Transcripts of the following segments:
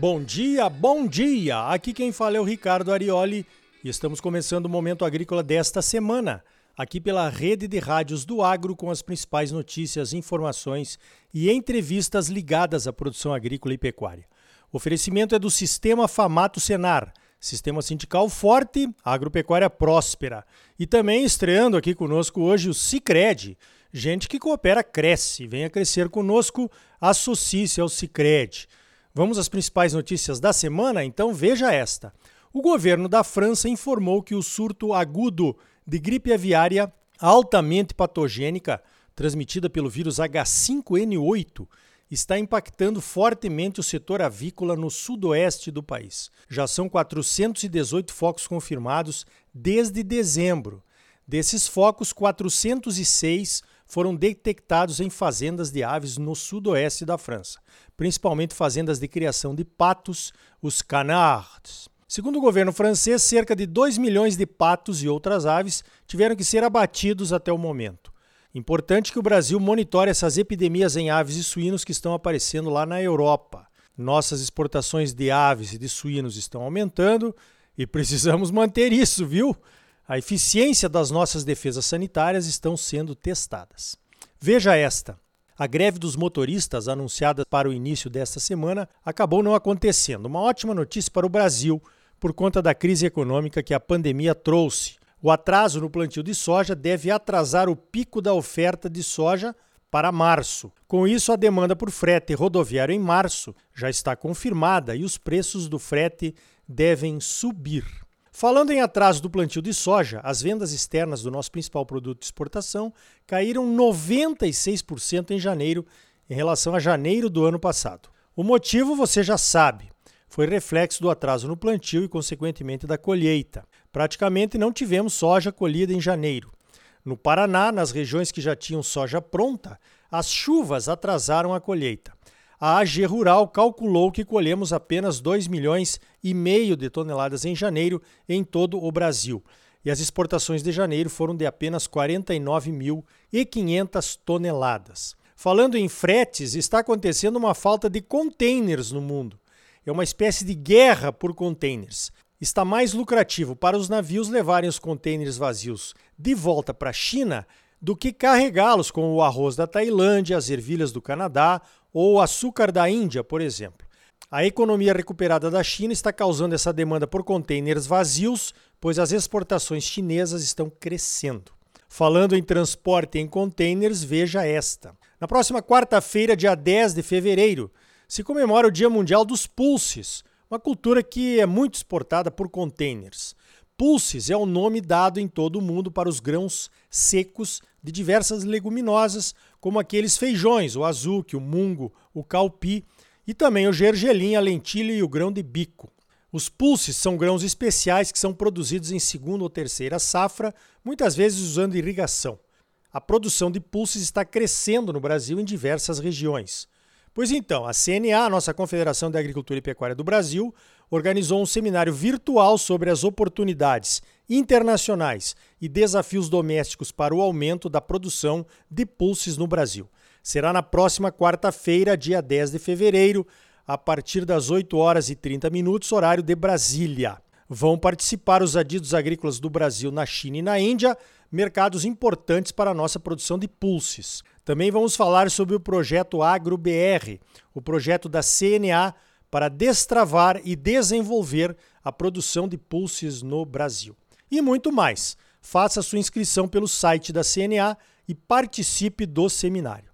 Bom dia, bom dia! Aqui quem fala é o Ricardo Arioli e estamos começando o Momento Agrícola desta semana, aqui pela rede de rádios do Agro com as principais notícias, informações e entrevistas ligadas à produção agrícola e pecuária. O oferecimento é do Sistema Famato Senar, Sistema Sindical Forte, Agropecuária Próspera. E também estreando aqui conosco hoje o Cicred, gente que coopera cresce. Venha crescer conosco, associe-se ao Cicred. Vamos às principais notícias da semana? Então veja esta. O governo da França informou que o surto agudo de gripe aviária altamente patogênica, transmitida pelo vírus H5N8, está impactando fortemente o setor avícola no sudoeste do país. Já são 418 focos confirmados desde dezembro. Desses focos, 406 foram detectados em fazendas de aves no sudoeste da França, principalmente fazendas de criação de patos, os canards. Segundo o governo francês, cerca de 2 milhões de patos e outras aves tiveram que ser abatidos até o momento. Importante que o Brasil monitore essas epidemias em aves e suínos que estão aparecendo lá na Europa. Nossas exportações de aves e de suínos estão aumentando e precisamos manter isso, viu? A eficiência das nossas defesas sanitárias estão sendo testadas. Veja esta. A greve dos motoristas, anunciada para o início desta semana, acabou não acontecendo. Uma ótima notícia para o Brasil, por conta da crise econômica que a pandemia trouxe. O atraso no plantio de soja deve atrasar o pico da oferta de soja para março. Com isso, a demanda por frete rodoviário em março já está confirmada e os preços do frete devem subir. Falando em atraso do plantio de soja, as vendas externas do nosso principal produto de exportação caíram 96% em janeiro em relação a janeiro do ano passado. O motivo você já sabe. Foi reflexo do atraso no plantio e, consequentemente, da colheita. Praticamente não tivemos soja colhida em janeiro. No Paraná, nas regiões que já tinham soja pronta, as chuvas atrasaram a colheita a AG Rural calculou que colhemos apenas 2 milhões e meio de toneladas em janeiro em todo o Brasil. E as exportações de janeiro foram de apenas 49.500 toneladas. Falando em fretes, está acontecendo uma falta de containers no mundo. É uma espécie de guerra por containers. Está mais lucrativo para os navios levarem os containers vazios de volta para a China do que carregá-los com o arroz da Tailândia, as ervilhas do Canadá ou açúcar da Índia, por exemplo. A economia recuperada da China está causando essa demanda por contêineres vazios, pois as exportações chinesas estão crescendo. Falando em transporte em contêineres, veja esta. Na próxima quarta-feira, dia 10 de fevereiro, se comemora o Dia Mundial dos Pulses, uma cultura que é muito exportada por contêineres. Pulses é o nome dado em todo o mundo para os grãos secos de diversas leguminosas, como aqueles feijões, o azuki, o mungo, o calpi e também o gergelim, a lentilha e o grão de bico. Os pulses são grãos especiais que são produzidos em segunda ou terceira safra, muitas vezes usando irrigação. A produção de pulses está crescendo no Brasil em diversas regiões. Pois então, a CNA, a nossa Confederação de Agricultura e Pecuária do Brasil, organizou um seminário virtual sobre as oportunidades internacionais e desafios domésticos para o aumento da produção de pulses no Brasil. Será na próxima quarta-feira, dia 10 de fevereiro, a partir das 8 horas e 30 minutos, horário de Brasília. Vão participar os adidos agrícolas do Brasil na China e na Índia, mercados importantes para a nossa produção de pulses. Também vamos falar sobre o projeto AgroBR, o projeto da CNA para destravar e desenvolver a produção de pulses no Brasil. E muito mais. Faça sua inscrição pelo site da CNA e participe do seminário.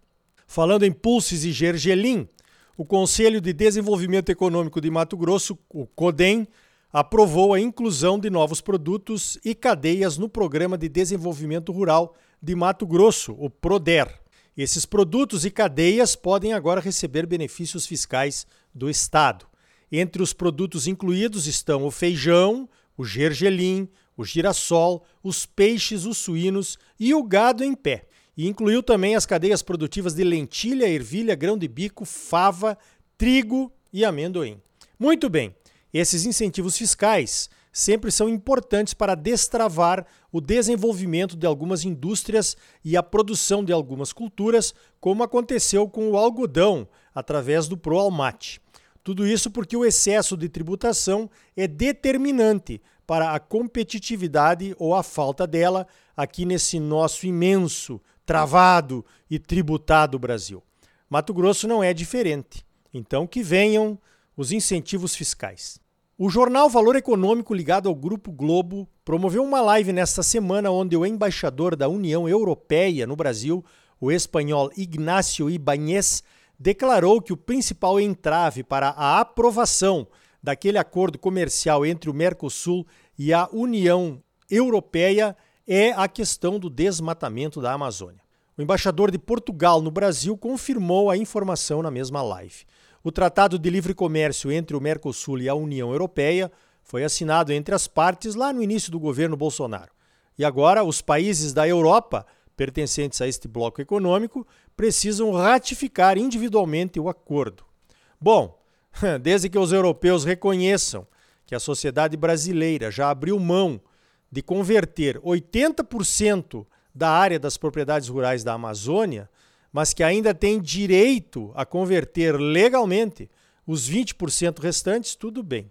Falando em pulses e gergelim, o Conselho de Desenvolvimento Econômico de Mato Grosso, o CODEM, aprovou a inclusão de novos produtos e cadeias no Programa de Desenvolvimento Rural de Mato Grosso, o PRODER. Esses produtos e cadeias podem agora receber benefícios fiscais do Estado. Entre os produtos incluídos estão o feijão, o gergelim, o girassol, os peixes, os suínos e o gado em pé. E incluiu também as cadeias produtivas de lentilha, ervilha, grão de bico, fava, trigo e amendoim. Muito bem, esses incentivos fiscais sempre são importantes para destravar o desenvolvimento de algumas indústrias e a produção de algumas culturas, como aconteceu com o algodão através do Proalmate. Tudo isso porque o excesso de tributação é determinante para a competitividade ou a falta dela aqui nesse nosso imenso, travado e tributado Brasil. Mato Grosso não é diferente. Então que venham os incentivos fiscais. O jornal Valor Econômico, ligado ao Grupo Globo, promoveu uma live nesta semana onde o embaixador da União Europeia no Brasil, o espanhol Ignacio Ibáñez, declarou que o principal entrave para a aprovação daquele acordo comercial entre o Mercosul e a União Europeia é a questão do desmatamento da Amazônia. O embaixador de Portugal no Brasil confirmou a informação na mesma live. O Tratado de Livre Comércio entre o Mercosul e a União Europeia foi assinado entre as partes lá no início do governo Bolsonaro. E agora os países da Europa, pertencentes a este bloco econômico, precisam ratificar individualmente o acordo. Bom, desde que os europeus reconheçam que a sociedade brasileira já abriu mão de converter 80% da área das propriedades rurais da Amazônia mas que ainda tem direito a converter legalmente os 20% restantes, tudo bem.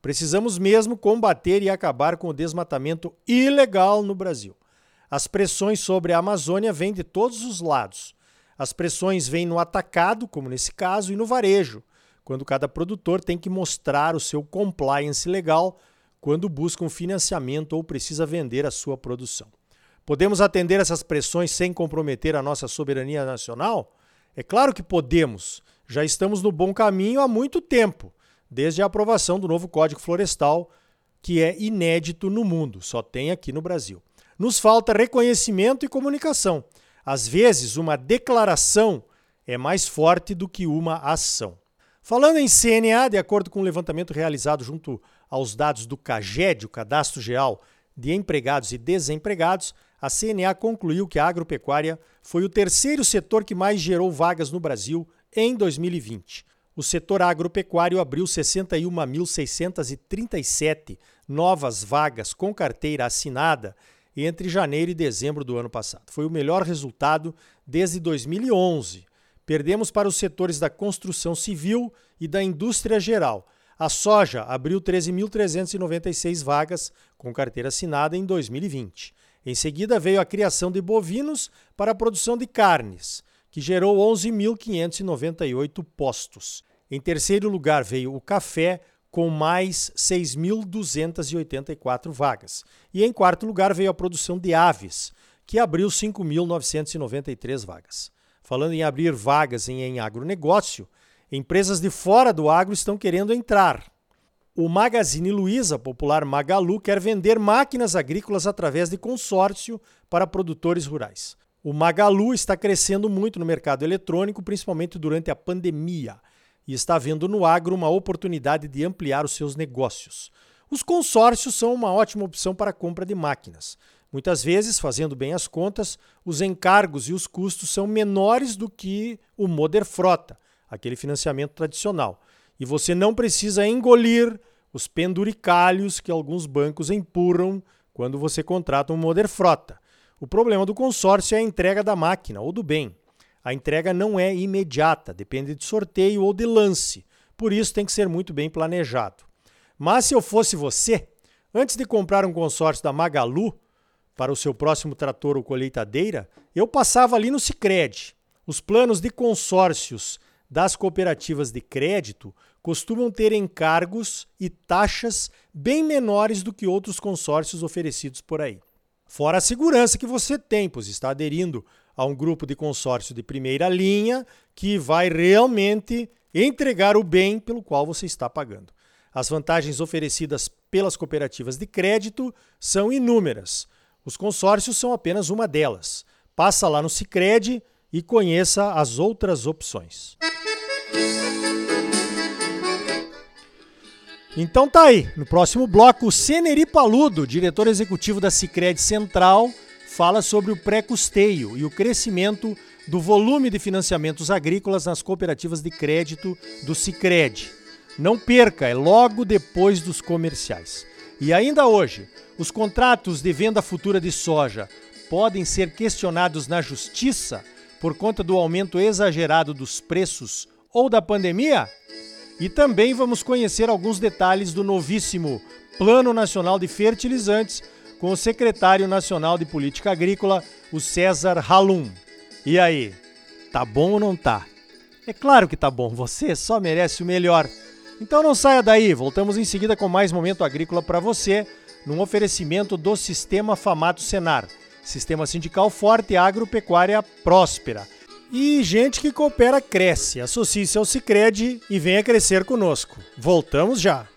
Precisamos mesmo combater e acabar com o desmatamento ilegal no Brasil. As pressões sobre a Amazônia vêm de todos os lados. As pressões vêm no atacado, como nesse caso, e no varejo, quando cada produtor tem que mostrar o seu compliance legal quando busca um financiamento ou precisa vender a sua produção. Podemos atender essas pressões sem comprometer a nossa soberania nacional? É claro que podemos. Já estamos no bom caminho há muito tempo, desde a aprovação do novo Código Florestal, que é inédito no mundo, só tem aqui no Brasil. Nos falta reconhecimento e comunicação. Às vezes, uma declaração é mais forte do que uma ação. Falando em CNA, de acordo com o um levantamento realizado junto aos dados do CAGED, o Cadastro Geral de Empregados e Desempregados, a CNA concluiu que a agropecuária foi o terceiro setor que mais gerou vagas no Brasil em 2020. O setor agropecuário abriu 61.637 novas vagas com carteira assinada entre janeiro e dezembro do ano passado. Foi o melhor resultado desde 2011. Perdemos para os setores da construção civil e da indústria geral. A soja abriu 13.396 vagas com carteira assinada em 2020. Em seguida veio a criação de bovinos para a produção de carnes, que gerou 11.598 postos. Em terceiro lugar veio o café, com mais 6.284 vagas. E em quarto lugar veio a produção de aves, que abriu 5.993 vagas. Falando em abrir vagas em, em agronegócio, empresas de fora do agro estão querendo entrar. O Magazine Luiza, popular Magalu, quer vender máquinas agrícolas através de consórcio para produtores rurais. O Magalu está crescendo muito no mercado eletrônico, principalmente durante a pandemia, e está vendo no agro uma oportunidade de ampliar os seus negócios. Os consórcios são uma ótima opção para a compra de máquinas. Muitas vezes, fazendo bem as contas, os encargos e os custos são menores do que o Moder Frota, aquele financiamento tradicional e você não precisa engolir os penduricalhos que alguns bancos empurram quando você contrata um Moder Frota. O problema do consórcio é a entrega da máquina ou do bem. A entrega não é imediata, depende de sorteio ou de lance. Por isso tem que ser muito bem planejado. Mas se eu fosse você, antes de comprar um consórcio da Magalu para o seu próximo trator ou colheitadeira, eu passava ali no Sicredi. Os planos de consórcios das cooperativas de crédito costumam ter encargos e taxas bem menores do que outros consórcios oferecidos por aí. Fora a segurança que você tem, pois está aderindo a um grupo de consórcio de primeira linha que vai realmente entregar o bem pelo qual você está pagando. As vantagens oferecidas pelas cooperativas de crédito são inúmeras. Os consórcios são apenas uma delas. Passa lá no Sicredi e conheça as outras opções. Então tá aí, no próximo bloco, o Ceneri Paludo, diretor executivo da Sicredi Central, fala sobre o pré-custeio e o crescimento do volume de financiamentos agrícolas nas cooperativas de crédito do Sicredi. Não perca, é logo depois dos comerciais. E ainda hoje, os contratos de venda futura de soja podem ser questionados na justiça por conta do aumento exagerado dos preços ou da pandemia? E também vamos conhecer alguns detalhes do novíssimo Plano Nacional de Fertilizantes com o secretário nacional de Política Agrícola, o César Halum. E aí, tá bom ou não tá? É claro que tá bom, você só merece o melhor. Então não saia daí, voltamos em seguida com mais momento agrícola para você, num oferecimento do Sistema Famato Senar, Sistema Sindical Forte e Agropecuária Próspera. E gente que coopera cresce. Associe-se ao Sicredi e venha crescer conosco. Voltamos já.